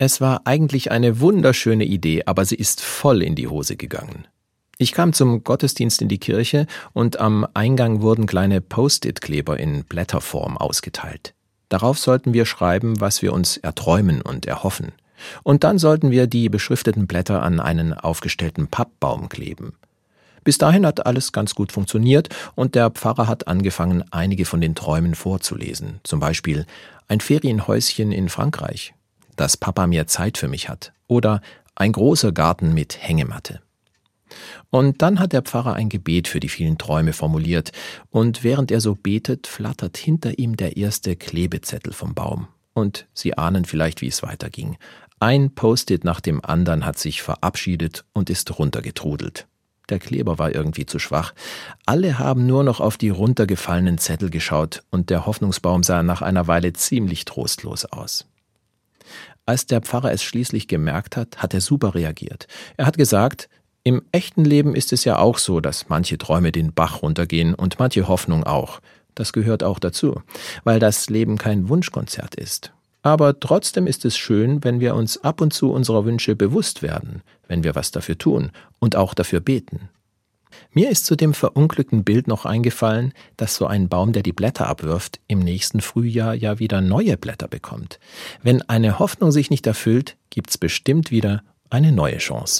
Es war eigentlich eine wunderschöne Idee, aber sie ist voll in die Hose gegangen. Ich kam zum Gottesdienst in die Kirche und am Eingang wurden kleine Post-it-Kleber in Blätterform ausgeteilt. Darauf sollten wir schreiben, was wir uns erträumen und erhoffen. Und dann sollten wir die beschrifteten Blätter an einen aufgestellten Pappbaum kleben. Bis dahin hat alles ganz gut funktioniert und der Pfarrer hat angefangen, einige von den Träumen vorzulesen. Zum Beispiel ein Ferienhäuschen in Frankreich dass Papa mehr Zeit für mich hat. Oder ein großer Garten mit Hängematte. Und dann hat der Pfarrer ein Gebet für die vielen Träume formuliert, und während er so betet, flattert hinter ihm der erste Klebezettel vom Baum. Und Sie ahnen vielleicht, wie es weiterging. Ein Post-it nach dem anderen hat sich verabschiedet und ist runtergetrudelt. Der Kleber war irgendwie zu schwach. Alle haben nur noch auf die runtergefallenen Zettel geschaut, und der Hoffnungsbaum sah nach einer Weile ziemlich trostlos aus. Als der Pfarrer es schließlich gemerkt hat, hat er super reagiert. Er hat gesagt, im echten Leben ist es ja auch so, dass manche Träume den Bach runtergehen und manche Hoffnung auch. Das gehört auch dazu, weil das Leben kein Wunschkonzert ist. Aber trotzdem ist es schön, wenn wir uns ab und zu unserer Wünsche bewusst werden, wenn wir was dafür tun und auch dafür beten. Mir ist zu dem verunglückten Bild noch eingefallen, dass so ein Baum, der die Blätter abwirft, im nächsten Frühjahr ja wieder neue Blätter bekommt. Wenn eine Hoffnung sich nicht erfüllt, gibt's bestimmt wieder eine neue Chance.